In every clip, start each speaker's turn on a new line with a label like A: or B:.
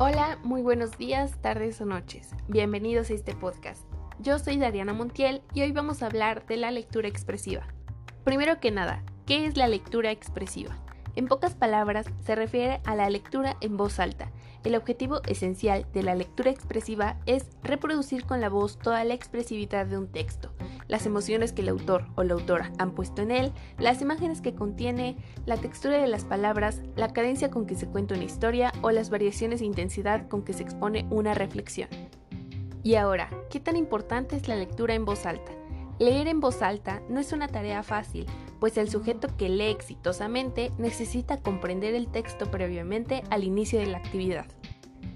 A: Hola, muy buenos días, tardes o noches. Bienvenidos a este podcast. Yo soy Dariana Montiel y hoy vamos a hablar de la lectura expresiva. Primero que nada, ¿qué es la lectura expresiva? En pocas palabras, se refiere a la lectura en voz alta. El objetivo esencial de la lectura expresiva es reproducir con la voz toda la expresividad de un texto, las emociones que el autor o la autora han puesto en él, las imágenes que contiene, la textura de las palabras, la cadencia con que se cuenta una historia o las variaciones de intensidad con que se expone una reflexión. Y ahora, ¿qué tan importante es la lectura en voz alta? Leer en voz alta no es una tarea fácil, pues el sujeto que lee exitosamente necesita comprender el texto previamente al inicio de la actividad.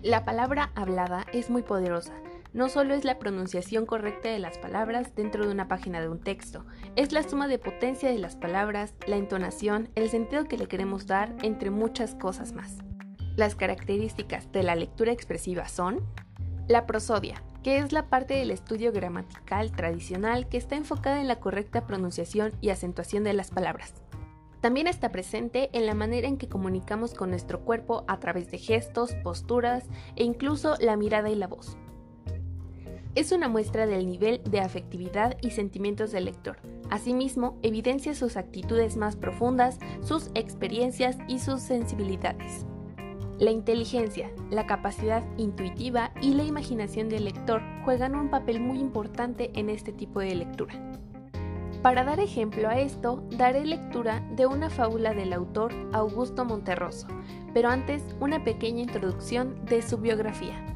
A: La palabra hablada es muy poderosa. No solo es la pronunciación correcta de las palabras dentro de una página de un texto, es la suma de potencia de las palabras, la entonación, el sentido que le queremos dar, entre muchas cosas más. Las características de la lectura expresiva son la prosodia, que es la parte del estudio gramatical tradicional que está enfocada en la correcta pronunciación y acentuación de las palabras. También está presente en la manera en que comunicamos con nuestro cuerpo a través de gestos, posturas e incluso la mirada y la voz. Es una muestra del nivel de afectividad y sentimientos del lector. Asimismo, evidencia sus actitudes más profundas, sus experiencias y sus sensibilidades. La inteligencia, la capacidad intuitiva y la imaginación del lector juegan un papel muy importante en este tipo de lectura. Para dar ejemplo a esto, daré lectura de una fábula del autor Augusto Monterroso, pero antes una pequeña introducción de su biografía.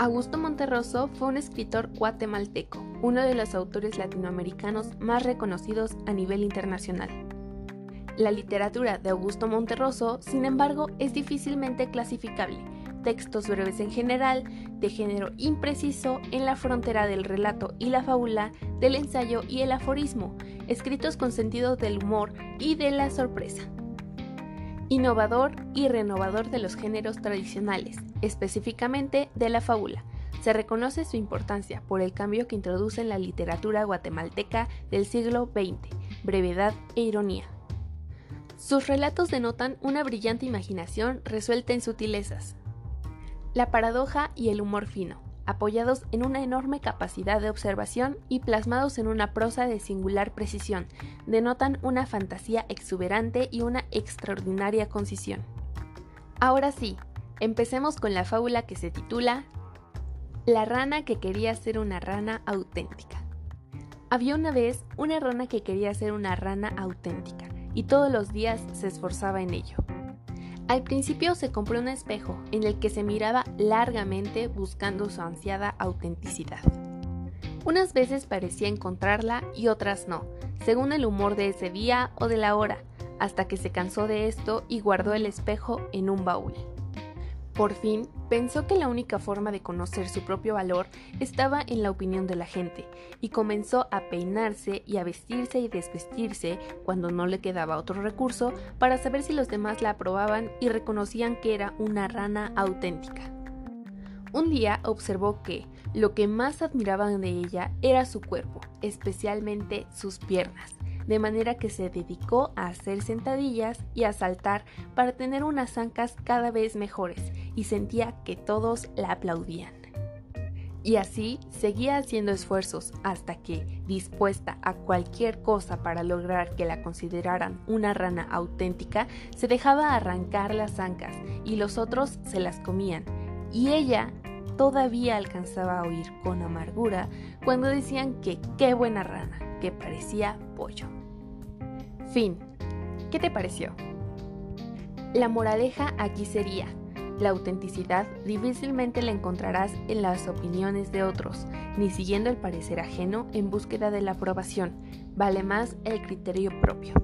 A: Augusto Monterroso fue un escritor guatemalteco, uno de los autores latinoamericanos más reconocidos a nivel internacional. La literatura de Augusto Monterroso, sin embargo, es difícilmente clasificable. Textos breves en general, de género impreciso, en la frontera del relato y la fábula, del ensayo y el aforismo, escritos con sentido del humor y de la sorpresa. Innovador y renovador de los géneros tradicionales, específicamente de la fábula. Se reconoce su importancia por el cambio que introduce en la literatura guatemalteca del siglo XX, brevedad e ironía. Sus relatos denotan una brillante imaginación resuelta en sutilezas. La paradoja y el humor fino, apoyados en una enorme capacidad de observación y plasmados en una prosa de singular precisión, denotan una fantasía exuberante y una extraordinaria concisión. Ahora sí, empecemos con la fábula que se titula La rana que quería ser una rana auténtica. Había una vez una rana que quería ser una rana auténtica y todos los días se esforzaba en ello. Al principio se compró un espejo en el que se miraba largamente buscando su ansiada autenticidad. Unas veces parecía encontrarla y otras no, según el humor de ese día o de la hora, hasta que se cansó de esto y guardó el espejo en un baúl. Por fin, pensó que la única forma de conocer su propio valor estaba en la opinión de la gente, y comenzó a peinarse y a vestirse y desvestirse cuando no le quedaba otro recurso para saber si los demás la aprobaban y reconocían que era una rana auténtica. Un día observó que lo que más admiraban de ella era su cuerpo, especialmente sus piernas de manera que se dedicó a hacer sentadillas y a saltar para tener unas ancas cada vez mejores y sentía que todos la aplaudían. Y así seguía haciendo esfuerzos hasta que, dispuesta a cualquier cosa para lograr que la consideraran una rana auténtica, se dejaba arrancar las ancas y los otros se las comían. Y ella todavía alcanzaba a oír con amargura cuando decían que qué buena rana, que parecía pollo. Fin. ¿Qué te pareció? La moraleja aquí sería, la autenticidad difícilmente la encontrarás en las opiniones de otros, ni siguiendo el parecer ajeno en búsqueda de la aprobación, vale más el criterio propio.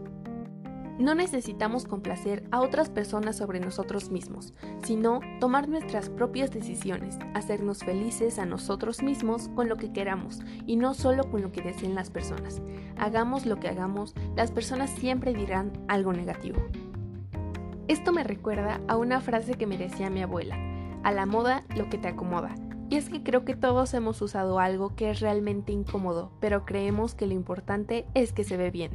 A: No necesitamos complacer a otras personas sobre nosotros mismos, sino tomar nuestras propias decisiones, hacernos felices a nosotros mismos con lo que queramos y no solo con lo que deseen las personas. Hagamos lo que hagamos, las personas siempre dirán algo negativo. Esto me recuerda a una frase que me decía mi abuela, a la moda lo que te acomoda. Y es que creo que todos hemos usado algo que es realmente incómodo, pero creemos que lo importante es que se ve bien.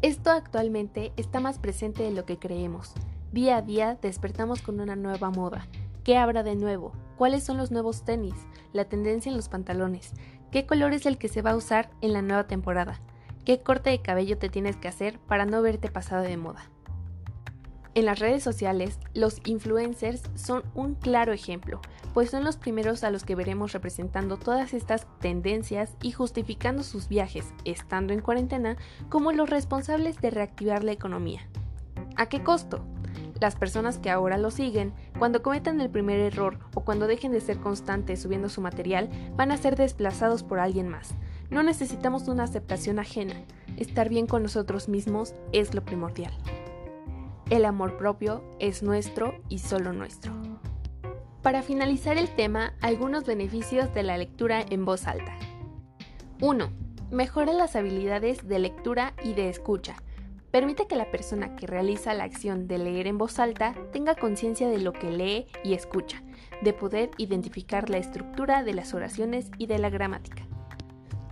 A: Esto actualmente está más presente de lo que creemos. Día a día despertamos con una nueva moda, ¿Qué habrá de nuevo? ¿Cuáles son los nuevos tenis? La tendencia en los pantalones. ¿Qué color es el que se va a usar en la nueva temporada? ¿Qué corte de cabello te tienes que hacer para no verte pasado de moda? En las redes sociales, los influencers son un claro ejemplo, pues son los primeros a los que veremos representando todas estas tendencias y justificando sus viajes, estando en cuarentena, como los responsables de reactivar la economía. ¿A qué costo? Las personas que ahora lo siguen, cuando cometan el primer error o cuando dejen de ser constantes subiendo su material, van a ser desplazados por alguien más. No necesitamos una aceptación ajena. Estar bien con nosotros mismos es lo primordial. El amor propio es nuestro y solo nuestro. Para finalizar el tema, algunos beneficios de la lectura en voz alta. 1. Mejora las habilidades de lectura y de escucha. Permite que la persona que realiza la acción de leer en voz alta tenga conciencia de lo que lee y escucha, de poder identificar la estructura de las oraciones y de la gramática.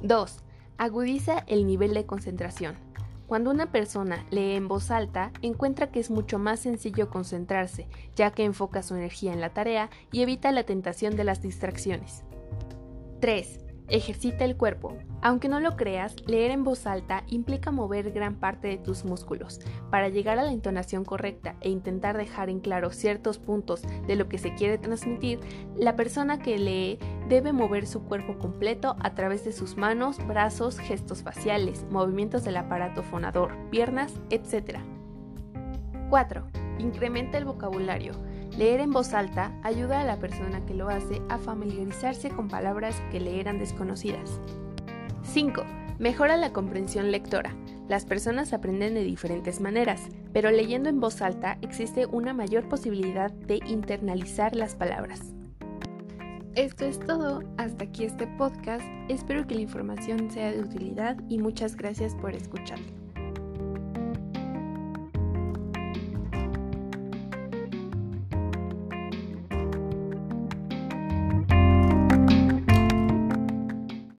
A: 2. Agudiza el nivel de concentración. Cuando una persona lee en voz alta, encuentra que es mucho más sencillo concentrarse, ya que enfoca su energía en la tarea y evita la tentación de las distracciones. 3. Ejercita el cuerpo. Aunque no lo creas, leer en voz alta implica mover gran parte de tus músculos. Para llegar a la entonación correcta e intentar dejar en claro ciertos puntos de lo que se quiere transmitir, la persona que lee debe mover su cuerpo completo a través de sus manos, brazos, gestos faciales, movimientos del aparato fonador, piernas, etc. 4. Incrementa el vocabulario. Leer en voz alta ayuda a la persona que lo hace a familiarizarse con palabras que le eran desconocidas. 5. Mejora la comprensión lectora. Las personas aprenden de diferentes maneras, pero leyendo en voz alta existe una mayor posibilidad de internalizar las palabras. Esto es todo, hasta aquí este podcast, espero que la información sea de utilidad y muchas gracias por escuchar.